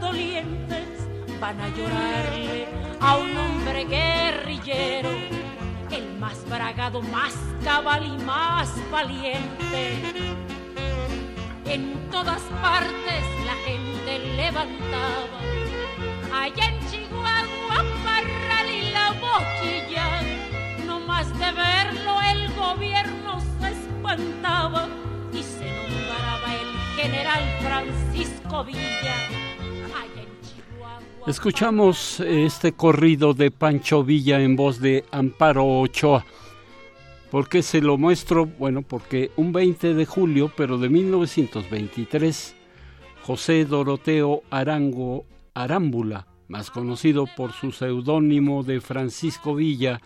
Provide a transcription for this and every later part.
Dolientes? Van a llorarle a un hombre guerrillero, el más bragado, más cabal y más valiente. En todas partes la gente levantaba allá en Chihuahua, Parral y la Boquilla. No más de verlo el gobierno se espantaba y se nombraba el general Francisco Villa. Escuchamos este corrido de Pancho Villa en voz de Amparo Ochoa. ¿Por qué se lo muestro? Bueno, porque un 20 de julio, pero de 1923, José Doroteo Arango Arámbula, más conocido por su seudónimo de Francisco Villa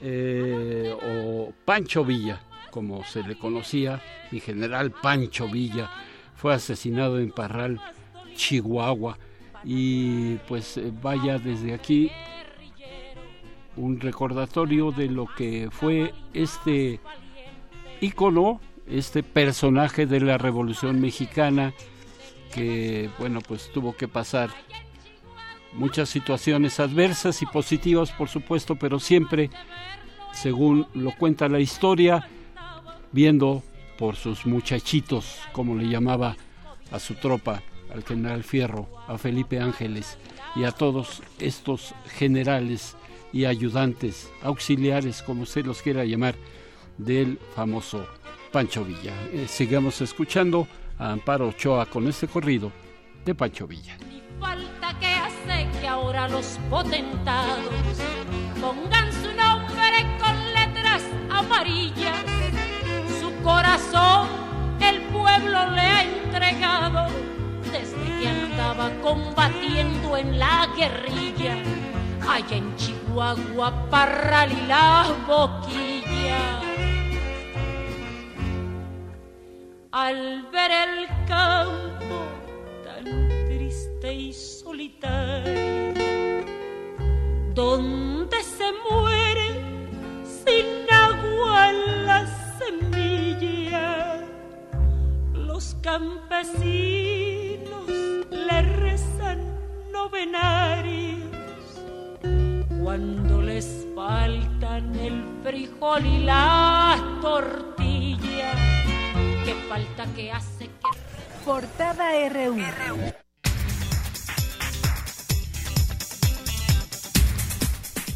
eh, o Pancho Villa, como se le conocía, mi general Pancho Villa, fue asesinado en Parral, Chihuahua. Y pues eh, vaya desde aquí un recordatorio de lo que fue este ícono, este personaje de la Revolución Mexicana que, bueno, pues tuvo que pasar muchas situaciones adversas y positivas, por supuesto, pero siempre, según lo cuenta la historia, viendo por sus muchachitos, como le llamaba a su tropa, al general Fierro, a Felipe Ángeles y a todos estos generales y ayudantes, auxiliares, como usted los quiera llamar, del famoso Pancho Villa. Eh, sigamos escuchando a Amparo Ochoa con este corrido de Pancho Villa. Falta que hace que ahora los potentados pongan su nombre con letras amarillas. Su corazón el pueblo le ha entregado andaba combatiendo en la guerrilla. Allá en Chihuahua, Parral y la Boquilla. Al ver el campo tan triste y solitario, donde se muere sin agua la semilla, los campesinos rezan novenarios cuando les faltan el frijol y la tortilla. Qué falta que hace que Portada RU.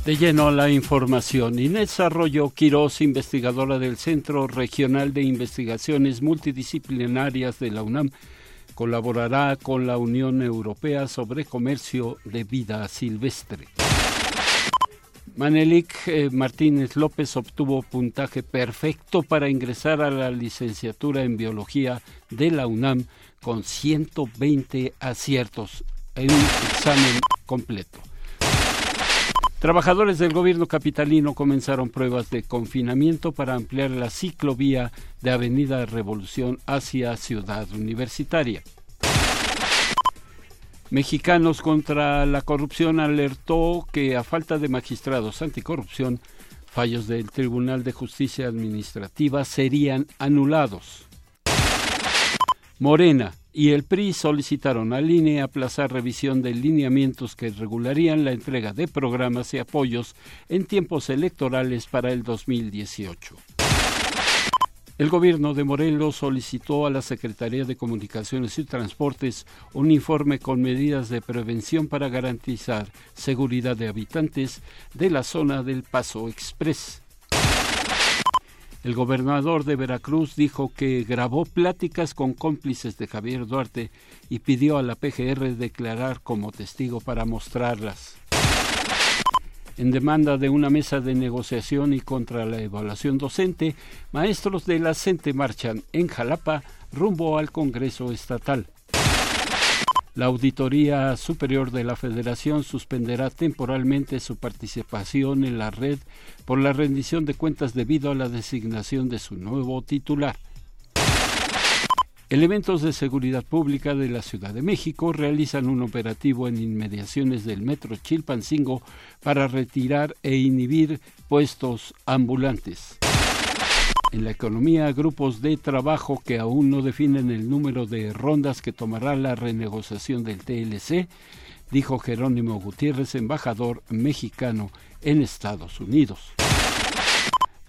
De lleno a la información, Inés Arroyo Quirós, investigadora del Centro Regional de Investigaciones Multidisciplinarias de la UNAM, colaborará con la Unión Europea sobre comercio de vida silvestre. Manelik eh, Martínez López obtuvo puntaje perfecto para ingresar a la licenciatura en biología de la UNAM con 120 aciertos en un examen completo. Trabajadores del gobierno capitalino comenzaron pruebas de confinamiento para ampliar la ciclovía de Avenida Revolución hacia Ciudad Universitaria. Mexicanos contra la corrupción alertó que a falta de magistrados anticorrupción, fallos del Tribunal de Justicia Administrativa serían anulados. Morena y el PRI solicitaron al INE aplazar revisión de lineamientos que regularían la entrega de programas y apoyos en tiempos electorales para el 2018. El gobierno de Morelos solicitó a la Secretaría de Comunicaciones y Transportes un informe con medidas de prevención para garantizar seguridad de habitantes de la zona del Paso Express. El gobernador de Veracruz dijo que grabó pláticas con cómplices de Javier Duarte y pidió a la PGR declarar como testigo para mostrarlas. En demanda de una mesa de negociación y contra la evaluación docente, maestros de la CENTE marchan en Jalapa rumbo al Congreso Estatal. La Auditoría Superior de la Federación suspenderá temporalmente su participación en la red por la rendición de cuentas debido a la designación de su nuevo titular. Elementos de seguridad pública de la Ciudad de México realizan un operativo en inmediaciones del metro Chilpancingo para retirar e inhibir puestos ambulantes. En la economía, grupos de trabajo que aún no definen el número de rondas que tomará la renegociación del TLC, dijo Jerónimo Gutiérrez, embajador mexicano en Estados Unidos.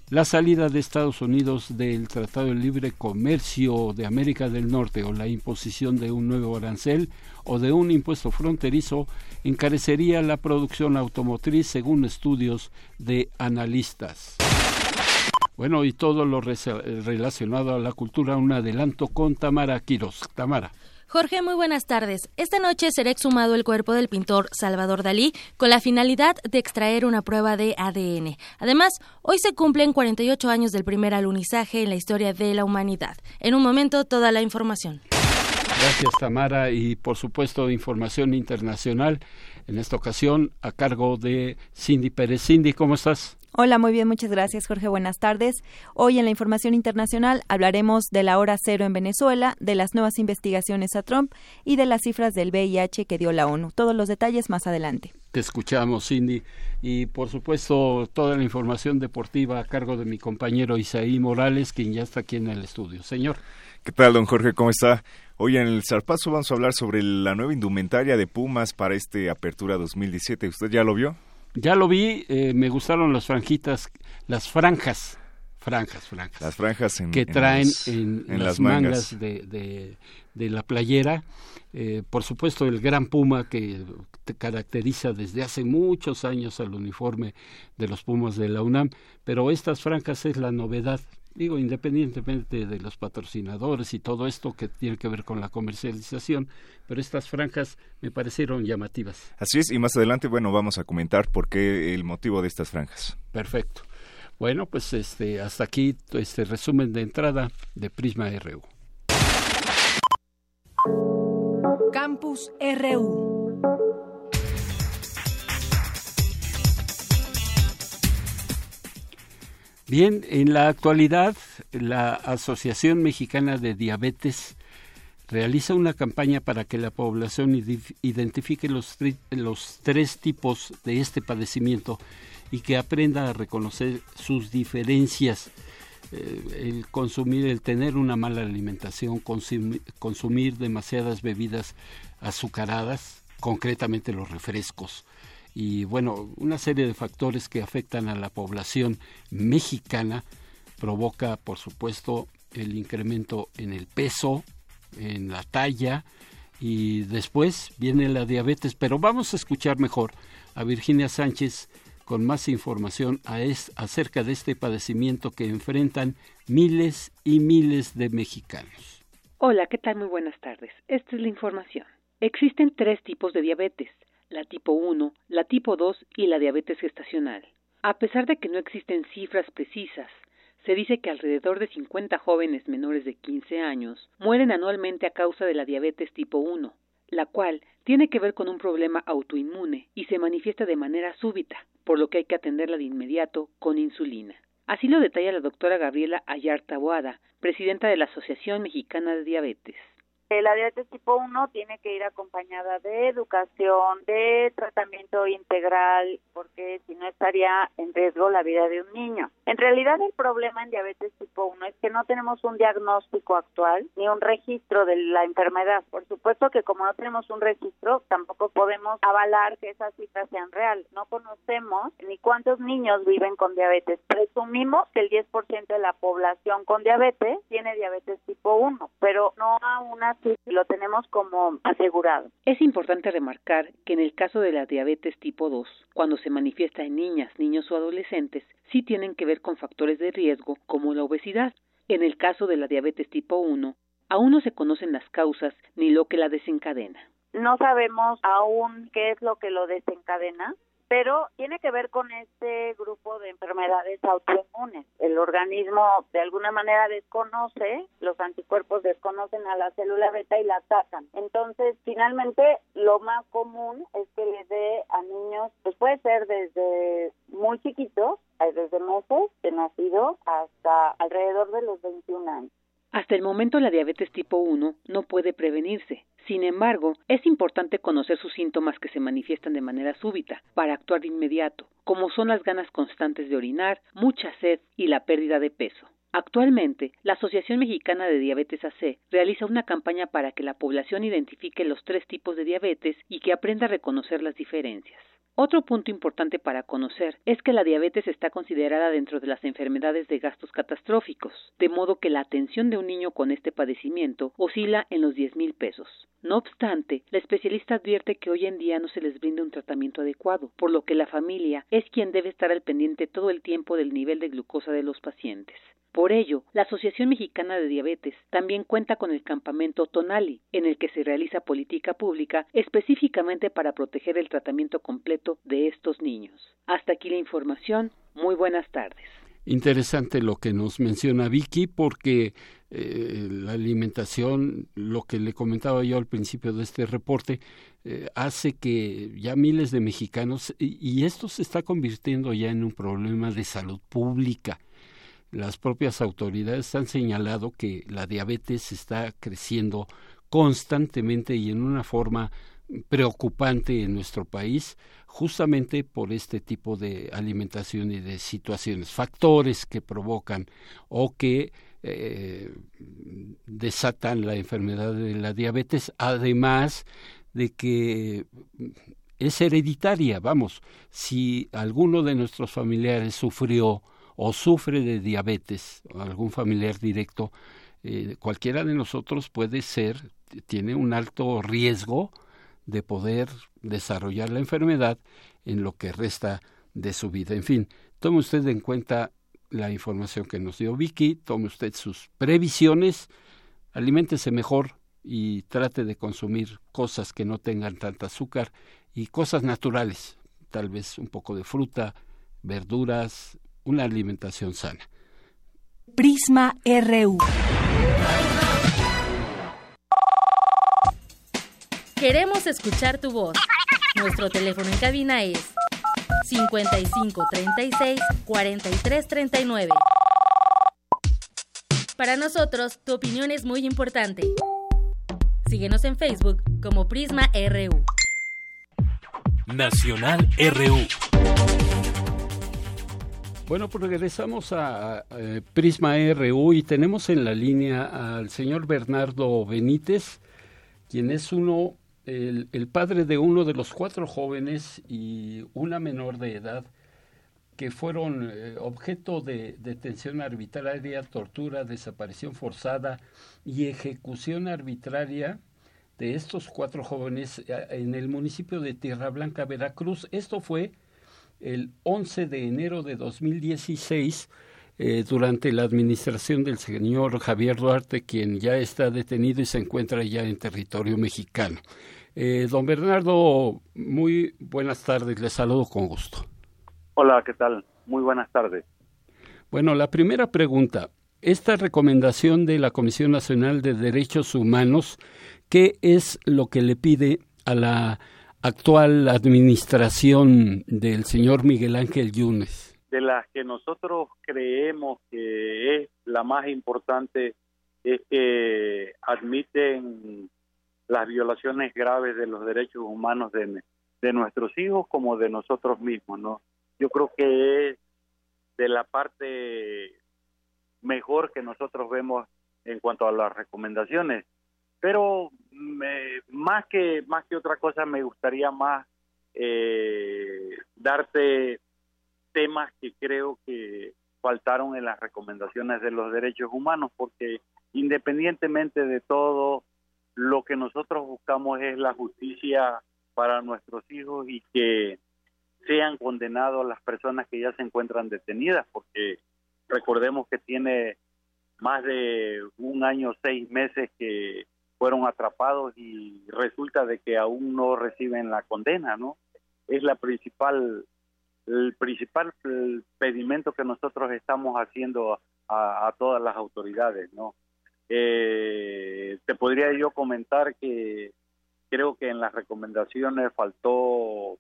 La salida de Estados Unidos del Tratado de Libre Comercio de América del Norte o la imposición de un nuevo arancel o de un impuesto fronterizo encarecería la producción automotriz según estudios de analistas. Bueno, y todo lo relacionado a la cultura, un adelanto con Tamara Quiros. Tamara. Jorge, muy buenas tardes. Esta noche será exhumado el cuerpo del pintor Salvador Dalí con la finalidad de extraer una prueba de ADN. Además, hoy se cumplen 48 años del primer alunizaje en la historia de la humanidad. En un momento, toda la información. Gracias, Tamara. Y por supuesto, información internacional, en esta ocasión a cargo de Cindy Pérez. Cindy, ¿cómo estás? Hola, muy bien, muchas gracias Jorge, buenas tardes. Hoy en la información internacional hablaremos de la hora cero en Venezuela, de las nuevas investigaciones a Trump y de las cifras del VIH que dio la ONU. Todos los detalles más adelante. Te escuchamos, Cindy. Y por supuesto, toda la información deportiva a cargo de mi compañero Isaí Morales, quien ya está aquí en el estudio. Señor. ¿Qué tal, don Jorge? ¿Cómo está? Hoy en el Zarpazo vamos a hablar sobre la nueva indumentaria de Pumas para este Apertura 2017. ¿Usted ya lo vio? Ya lo vi, eh, me gustaron las franjitas, las franjas, franjas, franjas. Las franjas que traen en, las, mangas, de, de, la playera. Eh, por supuesto, el gran puma que te caracteriza desde hace muchos años al uniforme de los pumas de la UNAM, pero estas franjas es la novedad digo, independientemente de los patrocinadores y todo esto que tiene que ver con la comercialización, pero estas franjas me parecieron llamativas. Así es, y más adelante, bueno, vamos a comentar por qué el motivo de estas franjas. Perfecto. Bueno, pues este hasta aquí este resumen de entrada de Prisma RU. Campus RU. Bien, en la actualidad la Asociación Mexicana de Diabetes realiza una campaña para que la población identifique los, los tres tipos de este padecimiento y que aprenda a reconocer sus diferencias. Eh, el consumir, el tener una mala alimentación, consumir demasiadas bebidas azucaradas, concretamente los refrescos, y bueno, una serie de factores que afectan a la población mexicana provoca, por supuesto, el incremento en el peso, en la talla y después viene la diabetes. Pero vamos a escuchar mejor a Virginia Sánchez con más información a es, acerca de este padecimiento que enfrentan miles y miles de mexicanos. Hola, ¿qué tal? Muy buenas tardes. Esta es la información. Existen tres tipos de diabetes la tipo 1, la tipo 2 y la diabetes gestacional. A pesar de que no existen cifras precisas, se dice que alrededor de 50 jóvenes menores de 15 años mueren anualmente a causa de la diabetes tipo 1, la cual tiene que ver con un problema autoinmune y se manifiesta de manera súbita, por lo que hay que atenderla de inmediato con insulina. Así lo detalla la doctora Gabriela Ayarta Boada, presidenta de la Asociación Mexicana de Diabetes. Eh, la diabetes tipo 1 tiene que ir acompañada de educación, de tratamiento integral, porque si no estaría en riesgo la vida de un niño. En realidad el problema en diabetes tipo 1 es que no tenemos un diagnóstico actual ni un registro de la enfermedad. Por supuesto que como no tenemos un registro, tampoco podemos avalar que esas cifras sean reales. No conocemos ni cuántos niños viven con diabetes. Presumimos que el 10% de la población con diabetes tiene diabetes tipo 1, pero no a una lo tenemos como asegurado. Es importante remarcar que en el caso de la diabetes tipo 2, cuando se manifiesta en niñas, niños o adolescentes, sí tienen que ver con factores de riesgo como la obesidad. En el caso de la diabetes tipo 1, aún no se conocen las causas ni lo que la desencadena. No sabemos aún qué es lo que lo desencadena, pero tiene que ver con este grupo de enfermedades autoinmunes. El organismo de alguna manera desconoce, los anticuerpos desconocen a la célula beta y la atacan. Entonces, finalmente, lo más común es que le dé a niños, pues puede ser desde muy chiquitos, desde meses de nacido hasta alrededor de los 21 años. Hasta el momento la diabetes tipo 1 no puede prevenirse. Sin embargo, es importante conocer sus síntomas que se manifiestan de manera súbita para actuar de inmediato, como son las ganas constantes de orinar, mucha sed y la pérdida de peso. Actualmente, la Asociación Mexicana de Diabetes AC realiza una campaña para que la población identifique los tres tipos de diabetes y que aprenda a reconocer las diferencias. Otro punto importante para conocer es que la diabetes está considerada dentro de las enfermedades de gastos catastróficos, de modo que la atención de un niño con este padecimiento oscila en los 10 mil pesos. No obstante, la especialista advierte que hoy en día no se les brinda un tratamiento adecuado, por lo que la familia es quien debe estar al pendiente todo el tiempo del nivel de glucosa de los pacientes. Por ello, la Asociación Mexicana de Diabetes también cuenta con el campamento Tonali, en el que se realiza política pública específicamente para proteger el tratamiento completo de estos niños. Hasta aquí la información. Muy buenas tardes. Interesante lo que nos menciona Vicky porque eh, la alimentación, lo que le comentaba yo al principio de este reporte, eh, hace que ya miles de mexicanos, y esto se está convirtiendo ya en un problema de salud pública. Las propias autoridades han señalado que la diabetes está creciendo constantemente y en una forma preocupante en nuestro país justamente por este tipo de alimentación y de situaciones, factores que provocan o que eh, desatan la enfermedad de la diabetes, además de que es hereditaria, vamos, si alguno de nuestros familiares sufrió o sufre de diabetes, algún familiar directo, eh, cualquiera de nosotros puede ser, tiene un alto riesgo de poder desarrollar la enfermedad en lo que resta de su vida. En fin, tome usted en cuenta la información que nos dio Vicky, tome usted sus previsiones, aliméntese mejor y trate de consumir cosas que no tengan tanta azúcar y cosas naturales, tal vez un poco de fruta, verduras, una alimentación sana. Prisma RU. Queremos escuchar tu voz. Nuestro teléfono en cabina es 55 36 43 39. Para nosotros, tu opinión es muy importante. Síguenos en Facebook como Prisma RU. Nacional RU. Bueno, pues regresamos a, eh, Prisma RU y tenemos en la línea al señor Bernardo Benítez, quien es uno, el, padre de uno de los cuatro jóvenes y una menor de edad que fueron eh, objeto de detención arbitraria, tortura, desaparición forzada y ejecución arbitraria de estos cuatro jóvenes eh, en el municipio de Tierra Blanca, Veracruz. Esto fue el 11 de enero de 2016 eh, durante la administración del señor Javier Duarte, quien ya está detenido y se encuentra ya en territorio mexicano. Eh, don Bernardo, muy buenas tardes, le saludo con gusto. Hola, ¿qué tal? Muy buenas tardes. Bueno, la primera pregunta, esta recomendación de la Comisión Nacional de Derechos Humanos, ¿qué es lo que le pide a la actual administración del señor Miguel Ángel Yunes? De las que nosotros creemos que es la más importante es que admiten las violaciones graves de los derechos humanos de, de nuestros hijos como de nosotros mismos, ¿no? Yo creo que es de la parte mejor que nosotros vemos en cuanto a las recomendaciones pero me, más que más que otra cosa me gustaría más eh, darte temas que creo que faltaron en las recomendaciones de los derechos humanos porque independientemente de todo que nosotros buscamos es la justicia para nuestros hijos y que sean condenados las personas que ya se encuentran detenidas porque recordemos que tiene más de un año seis meses que fueron atrapados y resulta de que aún no reciben la condena, ¿no? es la principal el principal pedimento que nosotros estamos haciendo a, todas las autoridades, ¿no? Eh, te podría yo comentar que creo que en las recomendaciones faltó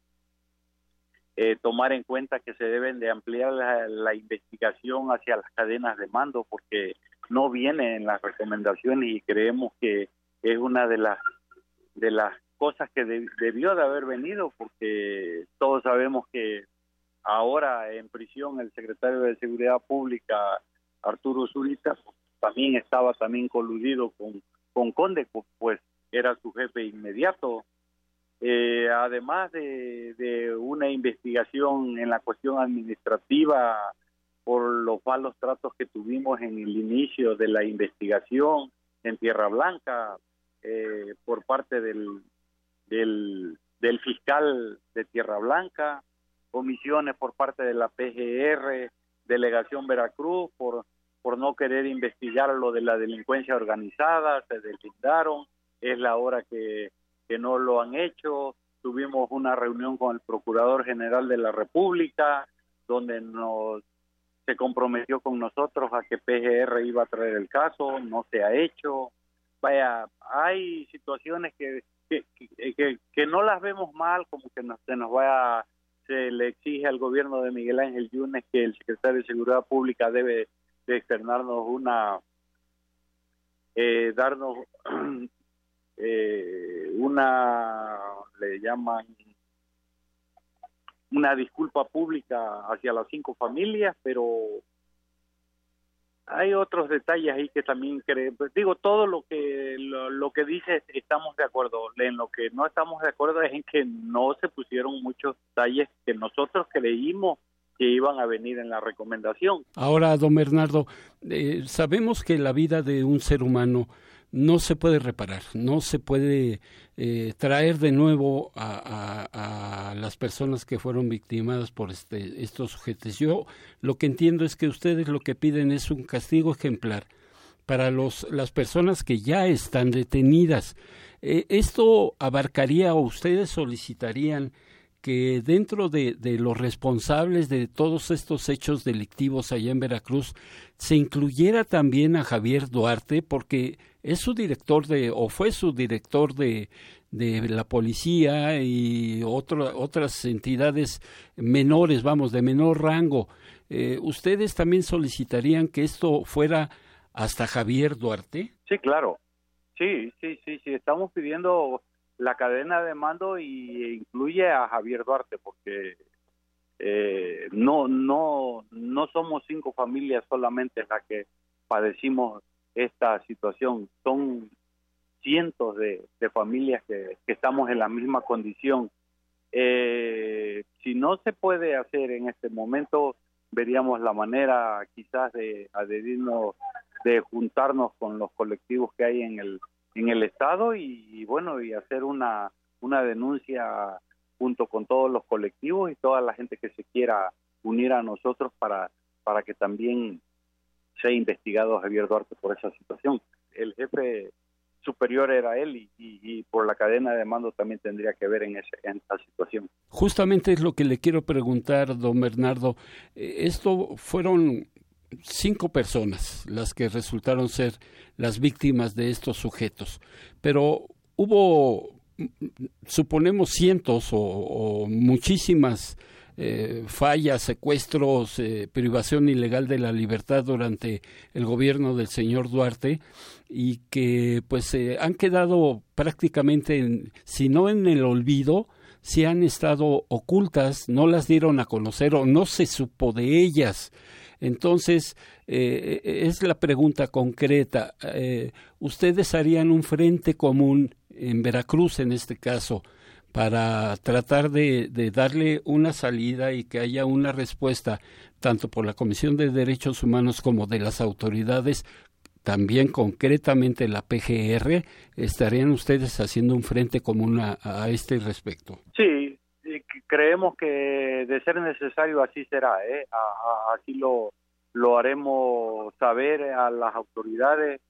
eh, tomar en cuenta que se deben de ampliar la, investigación hacia las cadenas de mando porque no viene en las recomendaciones y creemos que es una de las de las cosas que debió de haber venido porque todos sabemos que ahora en prisión el secretario de Seguridad Pública Arturo Zurita también estaba también coludido con con Conde pues era su jefe inmediato. Eh, además de, de, una investigación en la cuestión administrativa por los malos tratos que tuvimos en el inicio de la investigación en Tierra Blanca eh, por parte del, del, del, fiscal de Tierra Blanca, comisiones por parte de la PGR, Delegación Veracruz, por, por no querer investigar lo de la delincuencia organizada, se deslindaron, es la hora que que no lo han hecho. Tuvimos una reunión con el Procurador General de la República, donde nos se comprometió con nosotros a que PGR iba a traer el caso, no se ha hecho. Vaya, hay situaciones que, que, que, no las vemos mal, como que se nos vaya, se le exige al gobierno de Miguel Ángel Yunes que el secretario de Seguridad Pública debe de externarnos una, eh, darnos eh, una, le llaman una disculpa pública hacia las cinco familias, pero hay otros detalles ahí que también creo, pues, digo todo lo que lo, que dice estamos de acuerdo. En lo que no estamos de acuerdo es en que no se pusieron muchos detalles que nosotros creímos que iban a venir en la recomendación ahora don Bernardo eh, sabemos que la vida de un ser humano no se puede reparar, no se puede eh, traer de nuevo a, las personas que fueron victimadas por este, estos sujetos. Yo lo que entiendo es que ustedes lo que piden es un castigo ejemplar para los, las personas que ya están detenidas. Eh, ¿Esto abarcaría o ustedes solicitarían que dentro de, de, los responsables de todos estos hechos delictivos allá en Veracruz se incluyera también a Javier Duarte, porque es su director de, o fue su director de, de la policía y otras entidades menores, vamos, de menor rango. Eh, ¿Ustedes también solicitarían que esto fuera hasta Javier Duarte? Sí, claro. Sí, sí, sí, sí. Estamos pidiendo la cadena de mando y incluye a Javier Duarte porque eh, no, no, no somos cinco familias solamente las que padecimos esta situación. Son cientos de, familias que, estamos en la misma condición. Eh, si no se puede hacer en este momento, veríamos la manera quizás de adherirnos, de juntarnos con los colectivos que hay en el en el estado y, bueno y hacer una una denuncia junto con todos los colectivos y toda la gente que se quiera unir a nosotros para para que también sea investigado Javier Duarte por esa situación. El jefe superior era él y, por la cadena de mando también tendría que ver en, esa situación. Justamente es lo que le quiero preguntar, don Bernardo. Eh, esto fueron cinco personas las que resultaron ser las víctimas de estos sujetos, pero hubo, suponemos, cientos o muchísimas eh, fallas, secuestros, eh, privación ilegal de la libertad durante el gobierno del señor Duarte y que pues eh, han quedado prácticamente, en, si no en el olvido, si han estado ocultas, no las dieron a conocer o no se supo de ellas. Entonces, es la pregunta concreta. ¿Ustedes harían un frente común en Veracruz, en este caso, para tratar de, darle una salida y que haya una respuesta tanto por la Comisión de Derechos Humanos como de las autoridades, también concretamente la PGR, ¿estarían ustedes haciendo un frente común a, este respecto? Sí, creemos que de ser necesario así será, ¿eh? así lo, lo haremos saber a las autoridades.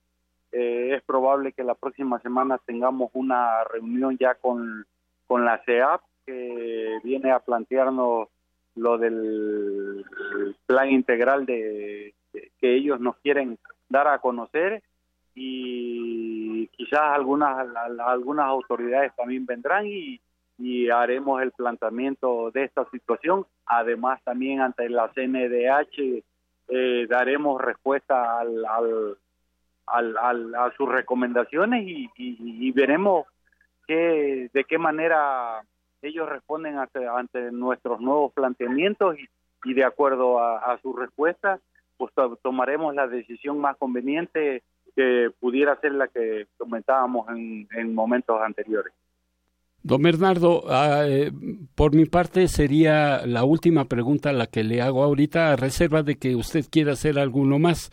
Eh, es probable que la próxima semana tengamos una reunión ya con con la CEAP, que viene a plantearnos lo del plan integral de, que ellos nos quieren dar a conocer y quizás algunas algunas autoridades también vendrán y, y haremos el planteamiento de esta situación. Además, también ante la CNDH eh, daremos respuesta al, al, a sus recomendaciones y, y, veremos qué, de qué manera ellos responden ante, ante nuestros nuevos planteamientos y, y de acuerdo a, a sus respuestas, pues tomaremos la decisión más conveniente que pudiera ser la que comentábamos en, en momentos anteriores. Don Bernardo, ah, eh, por mi parte sería la última pregunta la que le hago ahorita, a reserva de que usted quiera hacer alguno más.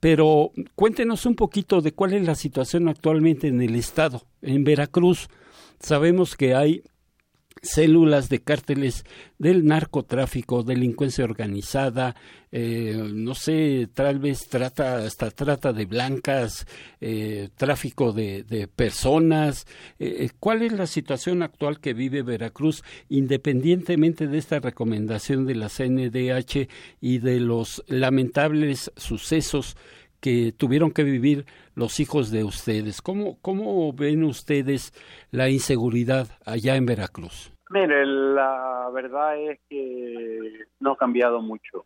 Pero cuéntenos un poquito de cuál es la situación actualmente en el Estado, en Veracruz. Sabemos que hay células de cárteles del narcotráfico, delincuencia organizada, eh, no sé, tal vez trata, hasta trata de blancas, eh, tráfico de, personas. Eh, ¿Cuál es la situación actual que vive Veracruz, independientemente de esta recomendación de la CNDH y de los lamentables sucesos que tuvieron que vivir los hijos de ustedes. ¿Cómo, cómo ven ustedes la inseguridad allá en Veracruz? Mire, la verdad es que no ha cambiado mucho.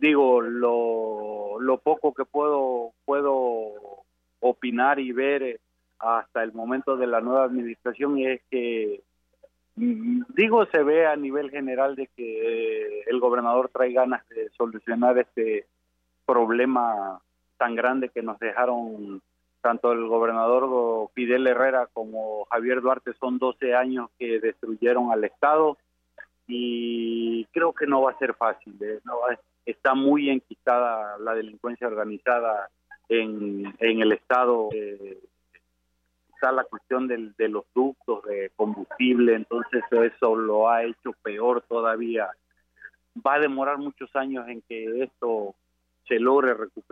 Digo, lo, lo poco que puedo, puedo opinar y ver hasta el momento de la nueva administración es que mm, digo se ve a nivel general de que el gobernador trae ganas de solucionar este problema tan grande que nos dejaron tanto el gobernador Fidel Herrera como Javier Duarte son 12 años que destruyeron al Estado y creo que no va a ser fácil. ¿eh? No está muy enquistada la delincuencia organizada en, el Estado. Eh, está la cuestión de los ductos de combustible, entonces eso lo ha hecho peor todavía. Va a demorar muchos años en que esto se logre recuperar